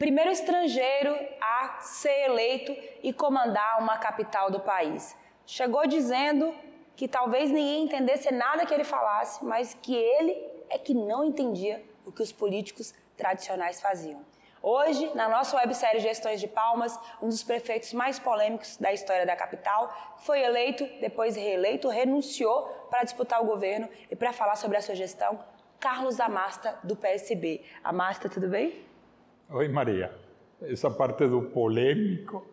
primeiro estrangeiro a ser eleito e comandar uma capital do país. Chegou dizendo que talvez ninguém entendesse nada que ele falasse, mas que ele é que não entendia o que os políticos tradicionais faziam. Hoje, na nossa websérie Gestões de Palmas, um dos prefeitos mais polêmicos da história da capital, foi eleito, depois reeleito, renunciou para disputar o governo e para falar sobre a sua gestão, Carlos Amasta, do PSB. Amasta, tudo bem? Oi, Maria. Essa parte do polêmico,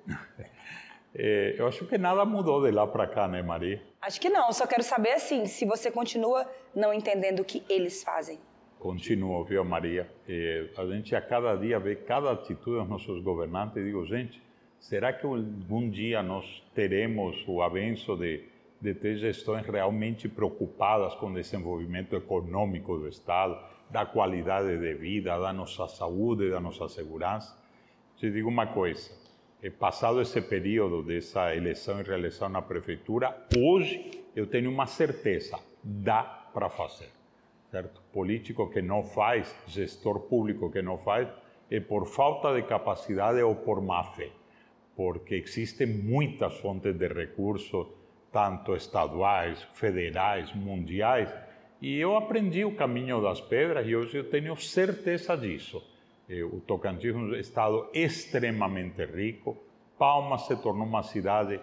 é, eu acho que nada mudou de lá para cá, né, Maria? Acho que não, só quero saber assim, se você continua não entendendo o que eles fazem. Continuo, viu, Maria? Eh, a gente a cada dia vê cada atitude dos nossos governantes e digo, gente, será que algum dia nós teremos o avanço de, de ter gestões realmente preocupadas com o desenvolvimento econômico do Estado, da qualidade de vida, da nossa saúde, da nossa segurança? Te digo uma coisa, é passado esse período dessa eleição e reeleição na prefeitura, hoje eu tenho uma certeza, dá para fazer certo? Político que não faz, gestor público que não faz, é por falta de capacidade ou por má fé, porque existem muitas fontes de recursos, tanto estaduais, federais, mundiais, e eu aprendi o caminho das pedras e hoje eu tenho certeza disso. O Tocantins é um estado extremamente rico, Palmas se tornou uma cidade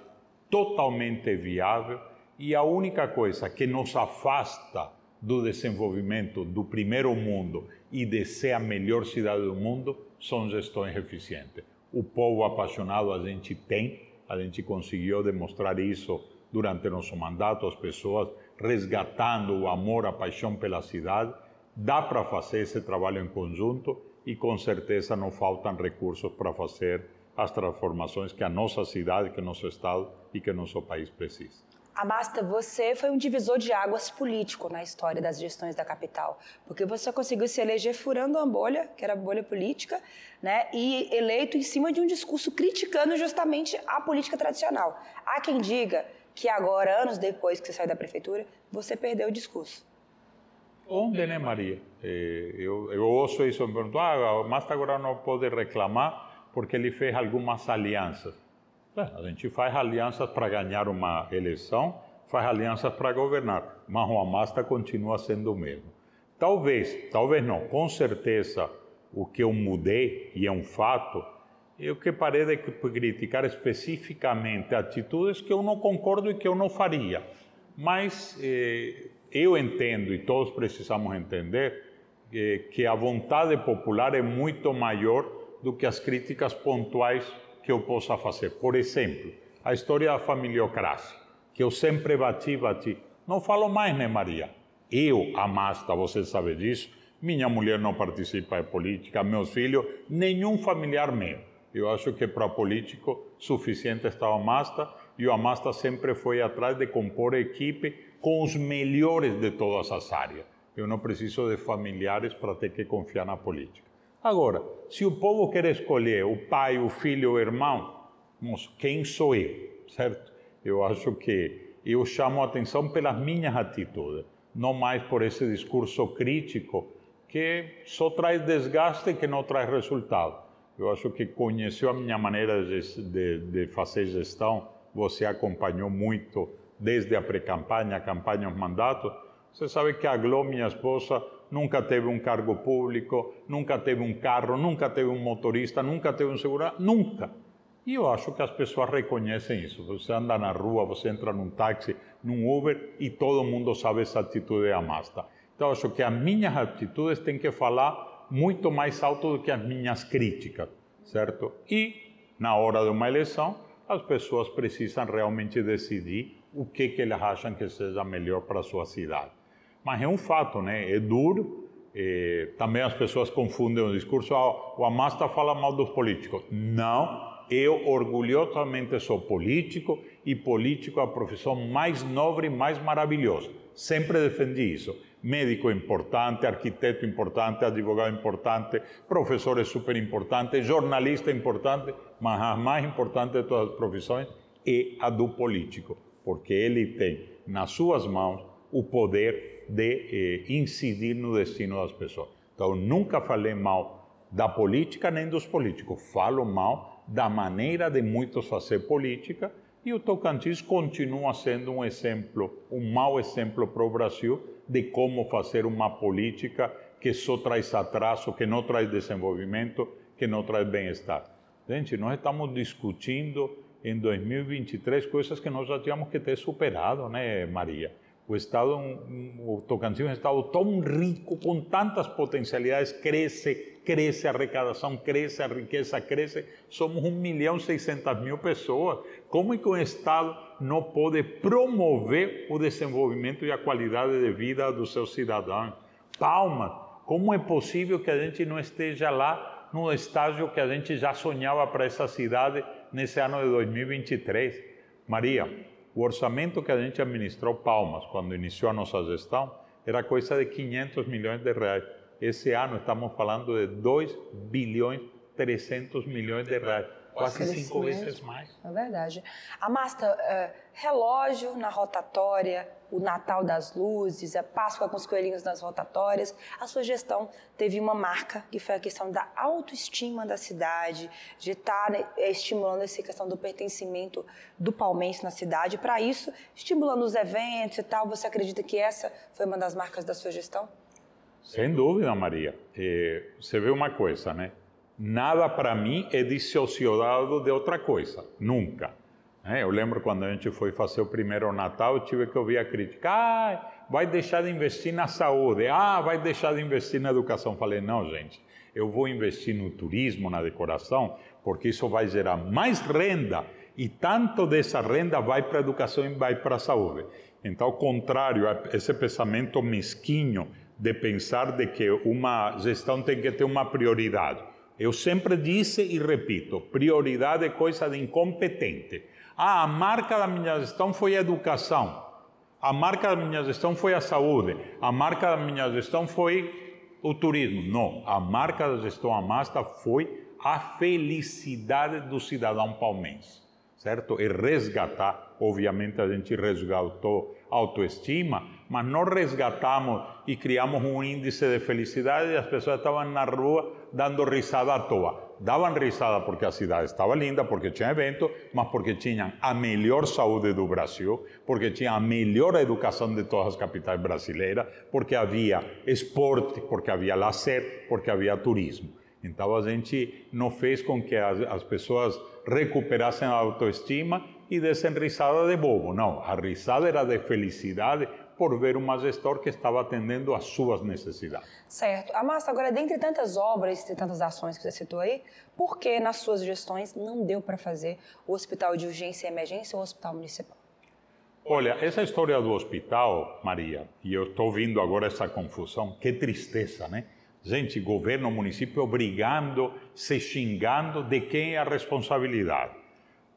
totalmente viável e a única coisa que nos afasta do desenvolvimento do primeiro mundo e de ser a melhor cidade do mundo são gestões eficientes. O povo apaixonado a gente tem, a gente conseguiu demonstrar isso durante nosso mandato, as pessoas resgatando o amor, a paixão pela cidade. Dá para fazer esse trabalho em conjunto e com certeza não faltam recursos para fazer as transformações que a nossa cidade, que o nosso estado e que o nosso país precisa. Amasta, você foi um divisor de águas político na história das gestões da capital, porque você conseguiu se eleger furando uma bolha, que era a bolha política, né, e eleito em cima de um discurso criticando justamente a política tradicional. Há quem diga que agora, anos depois que você saiu da prefeitura, você perdeu o discurso. Onde, né, Maria? É, eu, eu ouço isso, me pergunto, ah, o Amasta agora não pode reclamar porque ele fez algumas alianças. A gente faz alianças para ganhar uma eleição, faz alianças para governar, mas o Amasta continua sendo o mesmo. Talvez, talvez não, com certeza o que eu mudei, e é um fato, eu que parei de criticar especificamente atitudes que eu não concordo e que eu não faria. Mas eh, eu entendo, e todos precisamos entender, eh, que a vontade popular é muito maior do que as críticas pontuais que eu possa fazer. Por exemplo, a história da familiocracia, que eu sempre bati, bati. Não falo mais, né, Maria? Eu, Amasta, você sabe disso, minha mulher não participa de política, meus filhos, nenhum familiar meu. Eu acho que para político suficiente está o Amasta e o Amasta sempre foi atrás de compor equipe com os melhores de todas as áreas. Eu não preciso de familiares para ter que confiar na política. Agora, se o povo quer escolher o pai, o filho, o irmão, quem sou eu, certo? Eu acho que eu chamo a atenção pelas minhas atitudes, não mais por esse discurso crítico que só traz desgaste e que não traz resultado. Eu acho que conheceu a minha maneira de, de, de fazer gestão, você acompanhou muito desde a pré-campanha, a campanha, os mandatos. Você sabe que a Gló, minha esposa, nunca teve um cargo público, nunca teve um carro, nunca teve um motorista, nunca teve um segurança, nunca. E eu acho que as pessoas reconhecem isso. Você anda na rua, você entra num táxi, num Uber e todo mundo sabe essa atitude da Amasta. Então, acho que as minhas atitudes têm que falar muito mais alto do que as minhas críticas, certo? E, na hora de uma eleição, as pessoas precisam realmente decidir o que, que elas acham que seja melhor para a sua cidade. Mas é um fato, né? É duro. É, também as pessoas confundem o discurso. Ah, o Amasta fala mal dos políticos. Não, eu orgulhosamente sou político e político é a profissão mais nobre e mais maravilhosa. Sempre defendi isso. Médico importante, arquiteto importante, advogado importante, professor é super importante, jornalista importante, mas a mais importante de todas as profissões é a do político, porque ele tem nas suas mãos o poder de eh, incidir no destino das pessoas. Então, nunca falei mal da política nem dos políticos. Falo mal da maneira de muitos fazer política e o Tocantins continua sendo um exemplo, um mau exemplo para o Brasil de como fazer uma política que só traz atraso, que não traz desenvolvimento, que não traz bem-estar. Gente, nós estamos discutindo em 2023 coisas que nós já tínhamos que ter superado, né, Maria? O estado, o Tocantins é um estado tão rico, com tantas potencialidades, cresce, cresce a arrecadação, cresce a riqueza, cresce. Somos 1 milhão e 600 mil pessoas. Como é que o Estado não pode promover o desenvolvimento e a qualidade de vida dos seus cidadãos? Palmas! Como é possível que a gente não esteja lá no estágio que a gente já sonhava para essa cidade nesse ano de 2023? Maria, o orçamento que a gente administrou Palmas quando iniciou a nossa gestão era coisa de 500 milhões de reais. Esse ano estamos falando de 2 bilhões 300 milhões de reais quase cinco vezes mais. É verdade. Amasta, é, relógio na rotatória, o Natal das Luzes, a Páscoa com os coelhinhos nas rotatórias. A sua gestão teve uma marca, que foi a questão da autoestima da cidade, de estar né, estimulando essa questão do pertencimento do palmense na cidade. Para isso, estimulando os eventos e tal, você acredita que essa foi uma das marcas da sua gestão? Sem dúvida, Maria. É, você vê uma coisa, né? Nada para mim é dissociado de outra coisa, nunca. É, eu lembro quando a gente foi fazer o primeiro Natal, tive que ouvir a crítica: ah, vai deixar de investir na saúde, ah, vai deixar de investir na educação. Falei: não, gente, eu vou investir no turismo, na decoração, porque isso vai gerar mais renda e tanto dessa renda vai para a educação e vai para a saúde. Então, ao contrário a esse pensamento mesquinho de pensar de que uma gestão tem que ter uma prioridade. Eu sempre disse e repito: prioridade é coisa de incompetente. Ah, a marca da minha gestão foi a educação. A marca da minha gestão foi a saúde. A marca da minha gestão foi o turismo. Não, a marca da gestão Amasta foi a felicidade do cidadão palmense, certo? E resgatar, obviamente a gente resgatou autoestima, mas não resgatamos e criamos um índice de felicidade e as pessoas estavam na rua dando risada à toa. Davam risada porque a cidade estava linda, porque tinha evento, mas porque tinham a melhor saúde do Brasil, porque tinham a melhor educação de todas as capitais brasileiras, porque havia esporte, porque havia lazer, porque havia turismo. Então a gente não fez com que as, as pessoas recuperassem a autoestima e dessem risada de bobo. Não, a risada era de felicidade por ver uma gestor que estava atendendo às suas necessidades. Certo. Amasta, agora, dentre tantas obras e tantas ações que você citou aí, por que nas suas gestões não deu para fazer o hospital de urgência e emergência ou o hospital municipal? Olha, essa história do hospital, Maria, e eu estou vendo agora essa confusão, que tristeza, né? Gente, governo, município brigando, se xingando de quem é a responsabilidade.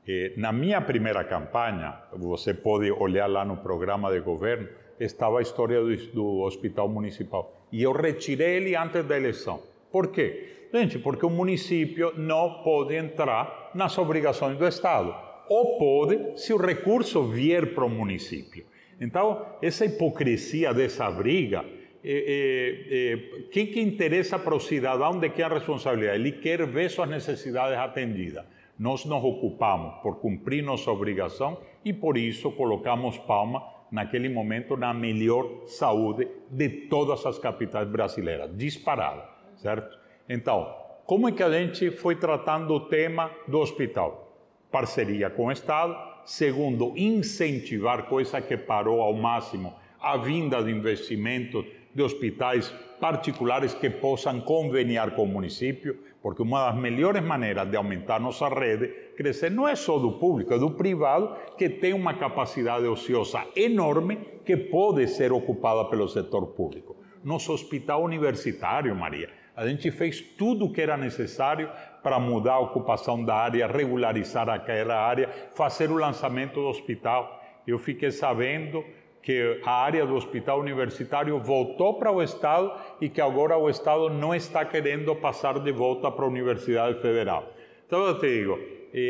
Eh, na minha primeira campanha, você pode olhar lá no programa de governo, estava a história do, hospital municipal. E eu retirei ele antes da eleição. Por quê? Gente, porque o município não pode entrar nas obrigações do Estado. Ou pode, se o recurso vier para o município. Então, essa hipocrisia dessa briga, é, é, que interessa para o cidadão de quem é a responsabilidade? Ele quer ver suas necessidades atendidas. Nós nos ocupamos por cumprir nossa obrigação e por isso colocamos Palma naquele momento na melhor saúde de todas as capitais brasileiras, disparada, certo? Então, como é que a gente foi tratando o tema do hospital? Parceria com o Estado. Segundo, incentivar, coisa que parou ao máximo, a vinda de investimentos de hospitais particulares que possam conveniar com o município, porque uma das melhores maneiras de aumentar nossa rede, crescer, não é só do público, é do privado, que tem uma capacidade ociosa enorme que pode ser ocupada pelo setor público. Nosso hospital universitário, Maria, a gente fez tudo o que era necessário para mudar a ocupação da área, regularizar aquela área, fazer o lançamento do hospital. Eu fiquei sabendo que a área do hospital universitário voltou para o Estado e que agora o Estado não está querendo passar de volta para a Universidade Federal. Então eu te digo,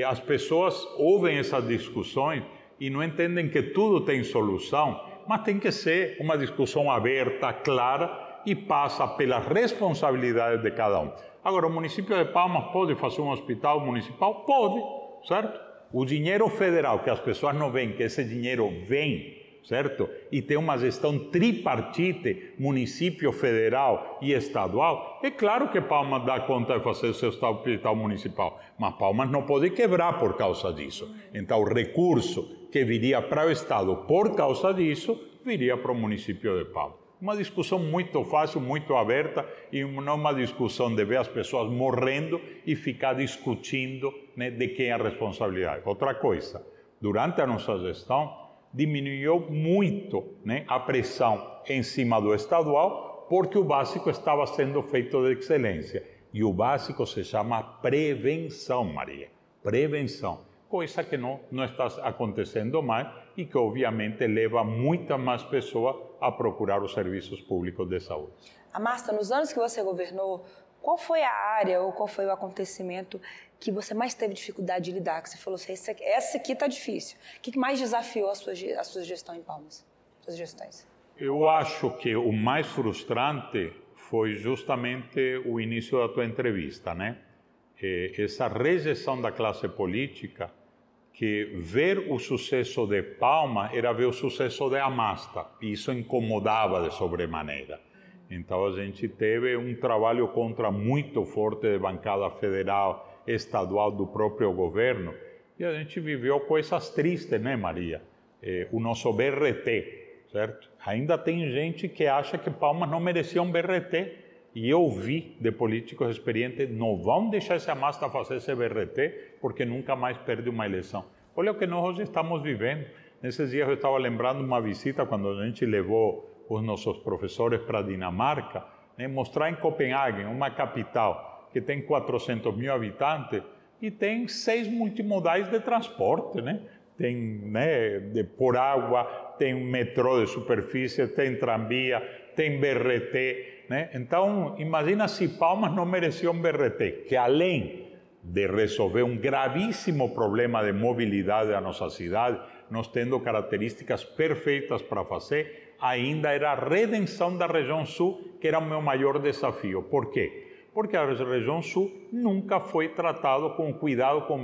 as pessoas ouvem essas discussões e não entendem que tudo tem solução, mas tem que ser uma discussão aberta, clara e passa pelas responsabilidades de cada um. Agora, o município de Palmas pode fazer um hospital municipal? Pode, certo? O dinheiro federal, que as pessoas não veem, que esse dinheiro vem certo? E tem uma gestão tripartite, município, federal e estadual. É claro que Palmas dá conta de fazer seu hospital municipal, mas Palmas não pode quebrar por causa disso. Então, o recurso que viria para o Estado por causa disso, viria para o município de Palmas. Uma discussão muito fácil, muito aberta e não uma discussão de ver as pessoas morrendo e ficar discutindo né, de quem é a responsabilidade. Outra coisa, durante a nossa gestão, diminuiu muito né, a pressão em cima do estadual, porque o básico estava sendo feito de excelência. E o básico se chama prevenção, Maria. Prevenção. Coisa que não, não está acontecendo mais e que, obviamente, leva muita mais pessoas a procurar os serviços públicos de saúde. Amasta, nos anos que você governou, qual foi a área ou qual foi o acontecimento que você mais teve dificuldade de lidar? Que você falou assim, essa essa aqui tá difícil. O que mais desafiou a sua, a sua gestão em Palmas? Suas gestões? Eu acho que o mais frustrante foi justamente o início da tua entrevista, né? Essa rejeição da classe política que ver o sucesso de Palma era ver o sucesso de Amasta. E isso incomodava de sobremaneira. Então a gente teve um trabalho contra muito forte de bancada federal, estadual do próprio governo e a gente viveu coisas tristes, né, Maria? Eh, o nosso BRT, certo? Ainda tem gente que acha que Palmas não merecia um BRT e eu vi de políticos experientes não vão deixar esse Amasta fazer esse BRT porque nunca mais perde uma eleição. Olha o que nós hoje estamos vivendo. Nesses dias eu estava lembrando uma visita quando a gente levou os nossos professores para a Dinamarca, né, mostrar em Copenhague, uma capital que tem 400 mil habitantes e tem seis multimodais de transporte, né? Tem né, de, por água, tem metrô de superfície, tem tramvia, tem BRT, né? Então, imagina se Palmas não merecia um BRT, que além de resolver um gravíssimo problema de mobilidade da nossa cidade, nós tendo características perfeitas para fazer, ainda era a redenção da região sul, que era o meu maior desafio. Por quê? Porque a região sul nunca foi tratada com cuidado, com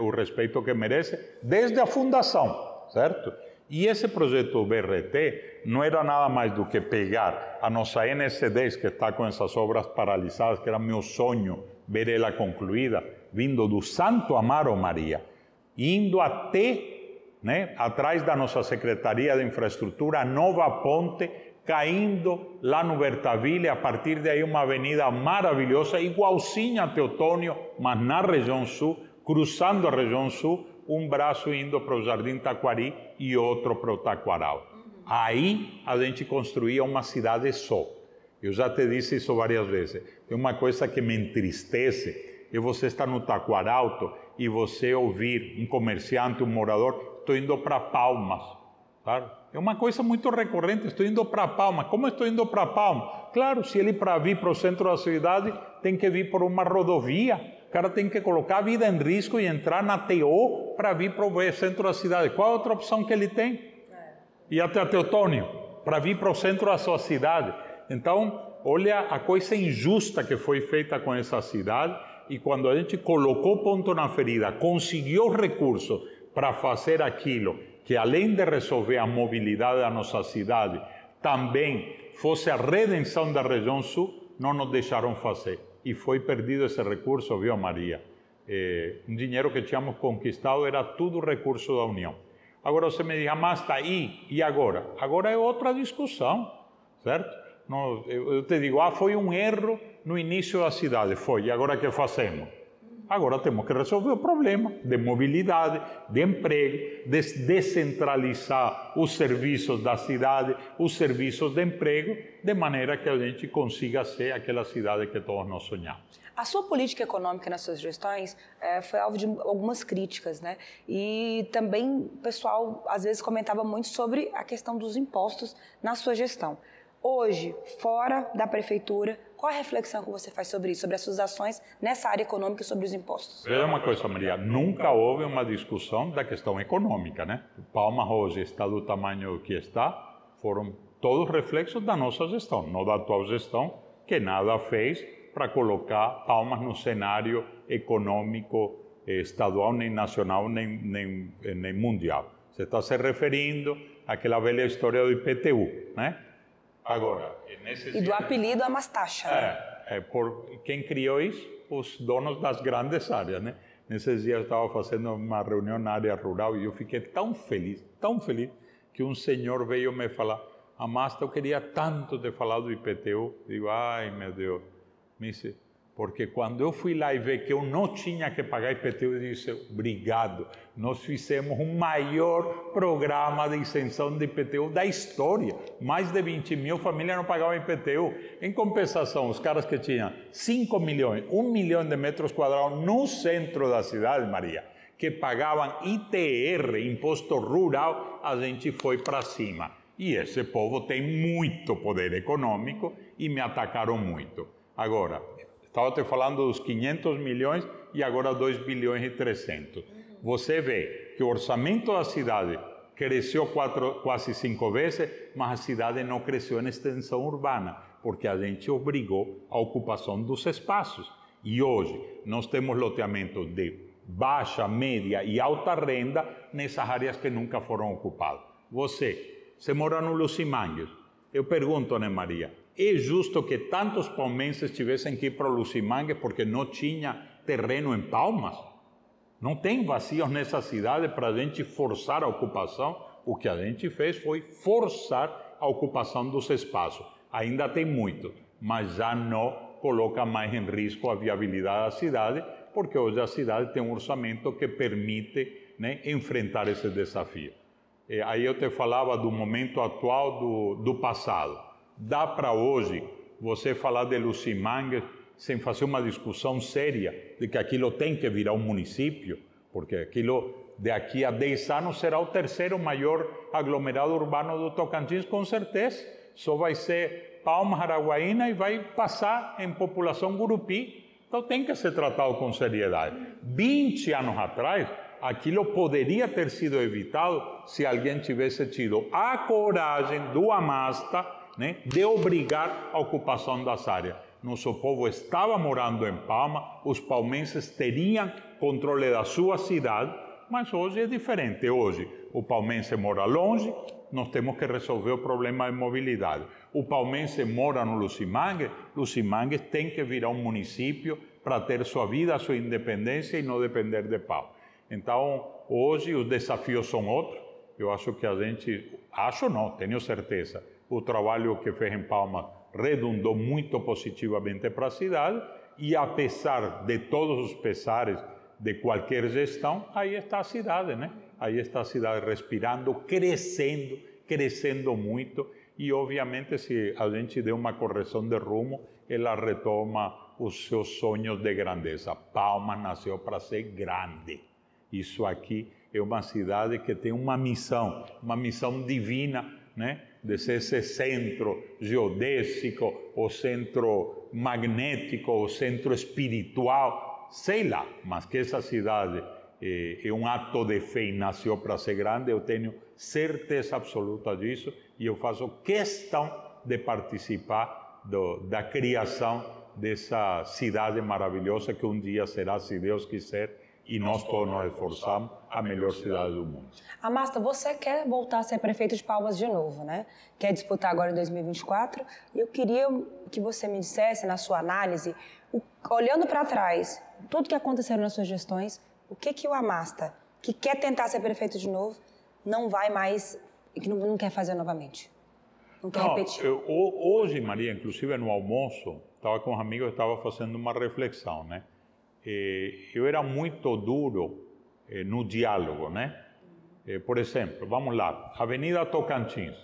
o respeito que merece, desde a fundação, certo? E esse projeto BRT não era nada mais do que pegar a nossa NC10, que está com essas obras paralisadas, que era meu sonho ver ela concluída, vindo do Santo Amaro Maria, indo até né? atrás da nossa Secretaria de Infraestrutura, a nova ponte, caindo lá no Bertaville, a partir de aí uma avenida maravilhosa, igualzinha a Teotônio, mas na região sul, cruzando a região sul, um braço indo para o Jardim Taquari e outro para o Taquaral. Aí a gente construía uma cidade só. Eu já te disse isso várias vezes. Tem uma coisa que me entristece, é você estar no Taquaralto e você ouvir um comerciante, um morador, estou indo para Palmas. Tá? É uma coisa muito recorrente, estou indo para Palmas. Como estou indo para Palmas? Claro, se ele para vir para o centro da cidade, tem que vir por uma rodovia. O cara tem que colocar a vida em risco e entrar na TO para vir para o centro da cidade. Qual outra opção que ele tem? E até a Teotônio, para vir para o centro da sua cidade. Então, olha a coisa injusta que foi feita com essa cidade e quando a gente colocou ponto na ferida, conseguiu recursos para fazer aquilo que, além de resolver a mobilidade da nossa cidade, também fosse a redenção da região sul, não nos deixaram fazer. E foi perdido esse recurso, viu, Maria? É, um dinheiro que tínhamos conquistado era tudo recurso da União. Agora você me diz, mas está aí, e agora? Agora é outra discussão, certo? Não, eu te digo, ah, foi um erro no início da cidade, foi, e agora que fazemos? Agora temos que resolver o problema de mobilidade, de emprego, de descentralizar os serviços da cidade, os serviços de emprego, de maneira que a gente consiga ser aquela cidade que todos nós sonhamos. A sua política econômica nas suas gestões é, foi alvo de algumas críticas, né? E também o pessoal às vezes comentava muito sobre a questão dos impostos na sua gestão. Hoje, fora da prefeitura, qual a reflexão que você faz sobre isso, sobre as suas ações nessa área econômica e sobre os impostos? É uma coisa, Maria, nunca houve uma discussão da questão econômica, né? Palma hoje está do tamanho que está, foram todos reflexos da nossa gestão, não da atual gestão, que nada fez para colocar Palmas no cenário econômico eh, estadual, nem nacional, nem, nem, eh, nem mundial. Você está se referindo àquela velha história do IPTU, né? Agora, nesse... E do apelido Amastacha. É, é, por quem criou isso? Os donos das grandes áreas, né? Nesses dias eu estava fazendo uma reunião na área rural e eu fiquei tão feliz, tão feliz, que um senhor veio me falar, Amasta, eu queria tanto te falar do IPTU. Digo, ai meu Deus. Me disse, porque quando eu fui lá e vi que eu não tinha que pagar IPTU, eu disse, obrigado, nós fizemos o maior programa de isenção de IPTU da história. Mais de 20 mil famílias não pagavam IPTU. Em compensação, os caras que tinham 5 milhões, 1 milhão de metros quadrados no centro da cidade, Maria, que pagavam ITR, Imposto Rural, a gente foi para cima. E esse povo tem muito poder econômico e me atacaram muito. Agora, Estava te falando dos 500 milhões e agora 2 bilhões e 300. Você vê que o orçamento da cidade cresceu quatro, quase cinco vezes, mas a cidade não cresceu em extensão urbana, porque a gente obrigou a ocupação dos espaços. E hoje nós temos loteamento de baixa, média e alta renda nessas áreas que nunca foram ocupadas. Você, você mora no Lucimangues. Eu pergunto, Ana Maria, é justo que tantos palmenses tivessem que ir para Lucimangue porque não tinha terreno em Palmas? Não tem vazios nessa cidade para a gente forçar a ocupação? O que a gente fez foi forçar a ocupação dos espaços. Ainda tem muito, mas já não coloca mais em risco a viabilidade da cidade, porque hoje a cidade tem um orçamento que permite né, enfrentar esse desafio. E aí eu te falava do momento atual do, do passado dá para hoje você falar de Lucimanga sem fazer uma discussão séria de que aquilo tem que virar um município, porque aquilo daqui a 10 anos será o terceiro maior aglomerado urbano do Tocantins, com certeza. Só vai ser Palmas, Araguaína e vai passar em população Gurupi. Então tem que ser tratado com seriedade. 20 anos atrás, aquilo poderia ter sido evitado se alguém tivesse tido a coragem do Amasta né, de obrigar a ocupação das áreas. Nosso povo estava morando em Palma, os palmenses teriam controle da sua cidade, mas hoje é diferente. Hoje o palmense mora longe, nós temos que resolver o problema de mobilidade. O palmense mora no Lucimangue, Lucimangue tem que virar um município para ter sua vida, sua independência e não depender de pau. Então, hoje os desafios são outros. Eu acho que a gente, acho não, tenho certeza, o trabalho que fez em Palma redundou muito positivamente para a cidade e apesar de todos os pesares de qualquer gestão, aí está a cidade, né? Aí está a cidade respirando, crescendo, crescendo muito e obviamente se a gente der uma correção de rumo, ela retoma os seus sonhos de grandeza. Palma nasceu para ser grande. Isso aqui é uma cidade que tem uma missão, uma missão divina, né? De esse centro geodésico, o centro magnético, o centro espiritual, sei lá, mas que essa cidade é, é um ato de fé e nasceu para ser grande, eu tenho certeza absoluta disso e eu faço questão de participar do, da criação dessa cidade maravilhosa que um dia será, se Deus quiser, e nós todos nos esforçamos a melhor cidade do mundo. Amasta, você quer voltar a ser prefeito de Palmas de novo, né? Quer disputar agora em 2024? E eu queria que você me dissesse, na sua análise, olhando para trás, tudo que aconteceu nas suas gestões, o que que o Amasta, que quer tentar ser prefeito de novo, não vai mais, que não, não quer fazer novamente? Não quer não, repetir? Eu, hoje, Maria, inclusive no almoço, estava com um amigo, estava fazendo uma reflexão, né? Eh, eu era muito duro eh, no diálogo, né? Eh, por exemplo, vamos lá, Avenida Tocantins.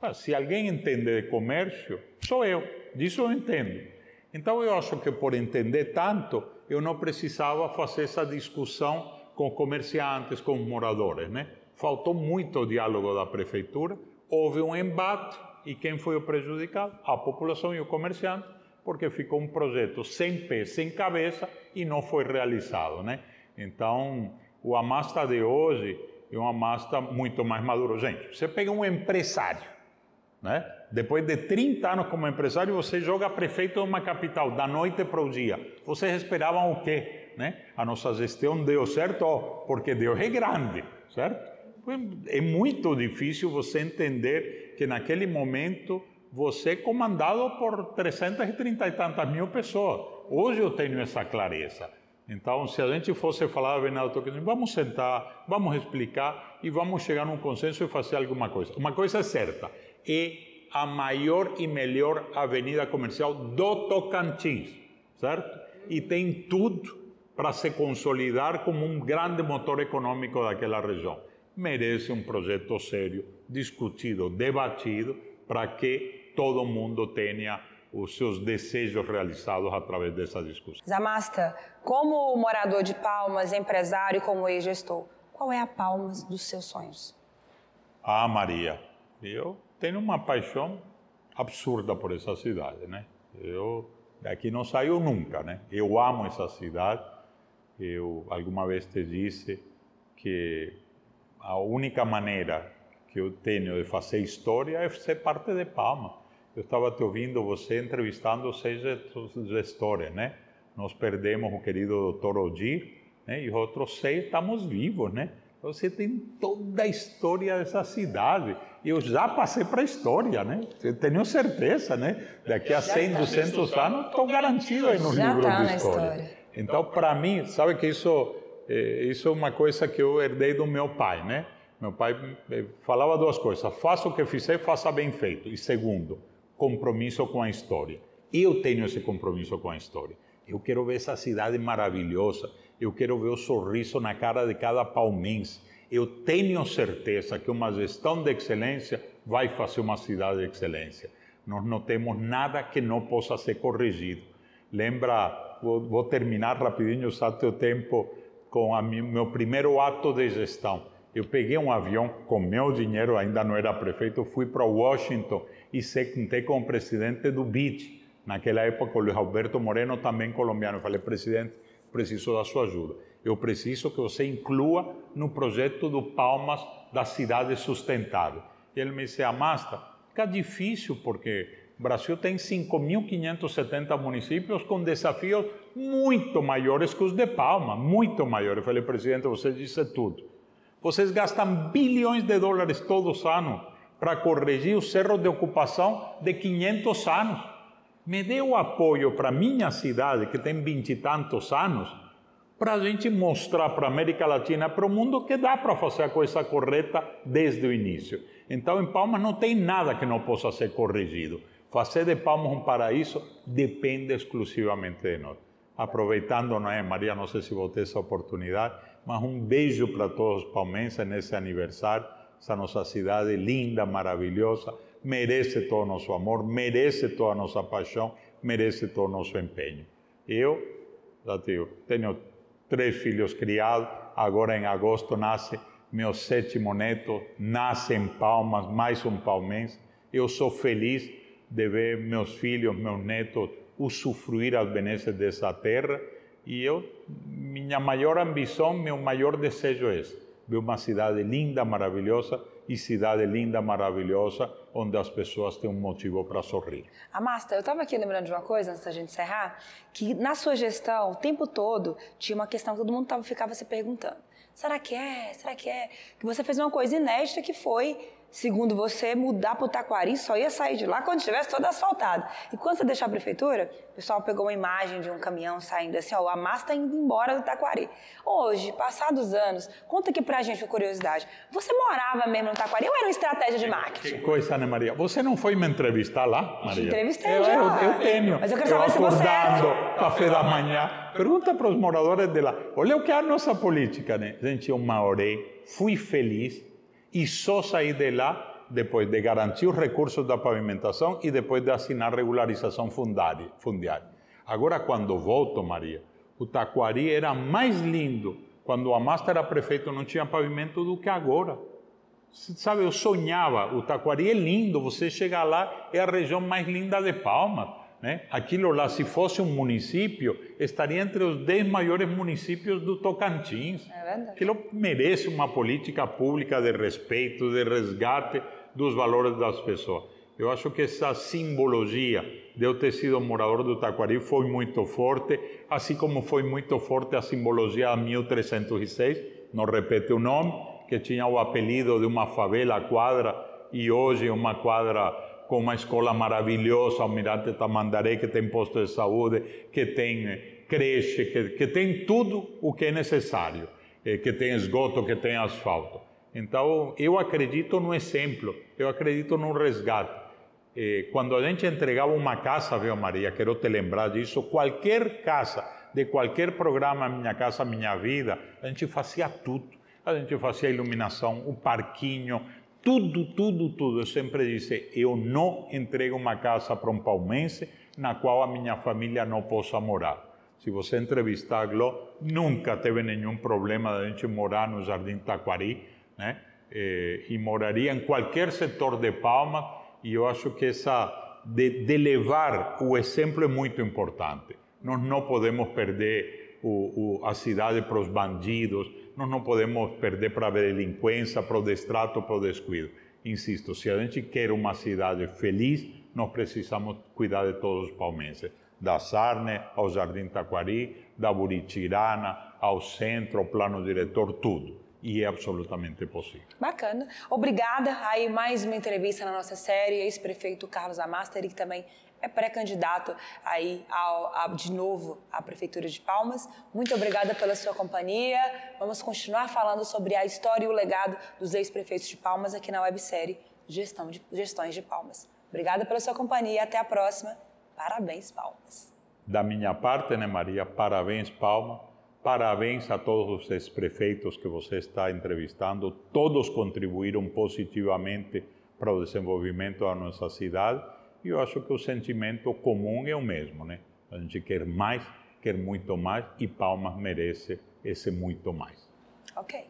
Ah, se alguém entende de comércio, sou eu, disso eu entendo. Então eu acho que por entender tanto, eu não precisava fazer essa discussão com comerciantes, com moradores, né? Faltou muito diálogo da prefeitura, houve um embate e quem foi o prejudicado? A população e o comerciante porque ficou um projeto sem pé, sem cabeça e não foi realizado, né? Então, o Amasta de hoje é um Amasta muito mais maduro. Gente, você pega um empresário, né? Depois de 30 anos como empresário, você joga prefeito de uma capital, da noite para o dia. Vocês esperavam o quê? Né? A nossa gestão deu certo porque Deus é grande, certo? É muito difícil você entender que naquele momento você comandado por 330 e tantas mil pessoas. Hoje eu tenho essa clareza. Então, se a gente fosse falar Tocantins, vamos sentar, vamos explicar e vamos chegar a um consenso e fazer alguma coisa. Uma coisa é certa, é a maior e melhor avenida comercial do Tocantins, certo? E tem tudo para se consolidar como um grande motor econômico daquela região. Merece um projeto sério, discutido, debatido, para que todo mundo tenha os seus desejos realizados através dessa discussão. Zamasta, como morador de Palmas, empresário como ex-gestor, qual é a Palmas dos seus sonhos? Ah, Maria, eu tenho uma paixão absurda por essa cidade, né? Eu daqui não saio nunca, né? Eu amo essa cidade. Eu alguma vez te disse que a única maneira que eu tenho de fazer história é ser parte de Palma. Eu estava te ouvindo você entrevistando seis gestores, né? Nós perdemos o querido Dr. Odir, né? E os outros seis estamos vivos, né? Você tem toda a história dessa cidade. Eu já passei para a história, né? Eu tenho certeza, né? Daqui a 100, 200 anos, estou garantido aí no livro tá de história. Então, para mim, sabe que isso, é, isso é uma coisa que eu herdei do meu pai, né? Meu pai eh, falava duas coisas: faça o que fizer, faça bem feito. E segundo, compromisso com a história. Eu tenho esse compromisso com a história. Eu quero ver essa cidade maravilhosa. Eu quero ver o sorriso na cara de cada palmense. Eu tenho certeza que uma gestão de excelência vai fazer uma cidade de excelência. Nós não temos nada que não possa ser corrigido. Lembra, vou, vou terminar rapidinho, usar teu tempo, com a meu primeiro ato de gestão. Eu peguei um avião com meu dinheiro, ainda não era prefeito, fui para Washington e sentei com o presidente do BID. Naquela época, o Luiz Alberto Moreno, também colombiano. Eu falei, presidente, preciso da sua ajuda. Eu preciso que você inclua no projeto do Palmas da cidade sustentável. E ele me disse, Amasta, fica difícil porque o Brasil tem 5.570 municípios com desafios muito maiores que os de Palma, muito maiores. Eu falei, presidente, você disse tudo. Vocês gastam bilhões de dólares todos os anos para corrigir os cerros de ocupação de 500 anos. Me dê o apoio para minha cidade, que tem vinte e tantos anos, para a gente mostrar para a América Latina, para o mundo, que dá para fazer a coisa correta desde o início. Então, em Palmas não tem nada que não possa ser corrigido. Fazer de Palmas um paraíso depende exclusivamente de nós. Aproveitando, não é, Maria, não sei se vou ter essa oportunidade, mas um beijo para todos os palmenses nesse aniversário. Essa nossa cidade linda, maravilhosa, merece todo o nosso amor, merece toda a nossa paixão, merece todo o nosso empenho. Eu, já digo, tenho três filhos criados, agora em agosto nasce meu sétimo neto, nasce em Palmas, mais um palmense. Eu sou feliz de ver meus filhos, meus netos, usufruir as benesses dessa terra e eu, minha maior ambição, meu maior desejo é ver uma cidade linda, maravilhosa e cidade linda, maravilhosa, onde as pessoas têm um motivo para sorrir. Amasta, eu estava aqui lembrando de uma coisa, antes da gente encerrar, que na sua gestão, o tempo todo, tinha uma questão que todo mundo tava, ficava se perguntando. Será que é? Será que é? Que você fez uma coisa inédita que foi segundo você, mudar para o Taquari só ia sair de lá quando estivesse todo asfaltado. E quando você deixou a prefeitura, o pessoal pegou uma imagem de um caminhão saindo assim, ó, o Amasta está indo embora do Taquari. Hoje, passados anos, conta aqui pra gente com curiosidade. Você morava mesmo no Taquari ou era uma estratégia de marketing? Que coisa, Ana Maria. Você não foi me entrevistar lá, Maria? Te entrevistei eu, já. Eu, eu tenho. Mas eu quero eu saber se você café da manhã. Pergunta para os moradores de lá. Olha o que é a nossa política, né? Gente, eu morei, fui feliz e só saí de lá depois de garantir os recursos da pavimentação e depois de assinar regularização fundiária. Agora, quando volto, Maria, o Taquari era mais lindo. Quando o Amasta era prefeito, não tinha pavimento do que agora. Sabe, eu sonhava, o Taquari é lindo, você chega lá, é a região mais linda de Palmas. Né? Aquilo lá, se fosse um município, estaria entre os 10 maiores municípios do Tocantins. É verdade. Aquilo merece uma política pública de respeito, de resgate dos valores das pessoas. Eu acho que essa simbologia de eu ter sido morador do Taquari foi muito forte, assim como foi muito forte a simbologia da 1306, não repete o nome, que tinha o apelido de uma favela quadra e hoje uma quadra com uma escola maravilhosa, Almirante Tamandaré, que tem posto de saúde, que tem creche, que, que tem tudo o que é necessário, eh, que tem esgoto, que tem asfalto. Então, eu acredito no exemplo, eu acredito no resgate. Eh, quando a gente entregava uma casa, viu Maria, quero te lembrar disso, qualquer casa, de qualquer programa Minha Casa Minha Vida, a gente fazia tudo. A gente fazia iluminação, o parquinho, tudo, tudo, tudo. Eu sempre disse, eu não entrego uma casa para um palmense na qual a minha família não possa morar. Se você entrevistar a Glo, nunca teve nenhum problema de a gente morar no Jardim Taquari, né? E, e moraria em qualquer setor de Palma, e eu acho que essa de, de levar o exemplo é muito importante. Nós não podemos perder o, o, a cidade para os bandidos, nós não podemos perder para a delinquência, para o destrato, para o descuido. Insisto, se a gente quer uma cidade feliz, nós precisamos cuidar de todos os palmenses. Da Sarne ao Jardim Taquari, da Buritirana ao centro, ao plano diretor, tudo. E é absolutamente possível. Bacana. Obrigada. Aí mais uma entrevista na nossa série, ex-prefeito Carlos Amasteri, que também é pré-candidato aí ao, ao, de novo à Prefeitura de Palmas. Muito obrigada pela sua companhia. Vamos continuar falando sobre a história e o legado dos ex-prefeitos de Palmas aqui na websérie Gestão de, Gestões de Palmas. Obrigada pela sua companhia. Até a próxima. Parabéns, Palmas. Da minha parte, né, Maria? Parabéns, Palma. Parabéns a todos os ex-prefeitos que você está entrevistando. Todos contribuíram positivamente para o desenvolvimento da nossa cidade e eu acho que o sentimento comum é o mesmo, né? A gente quer mais, quer muito mais e Palmas merece esse muito mais. Ok.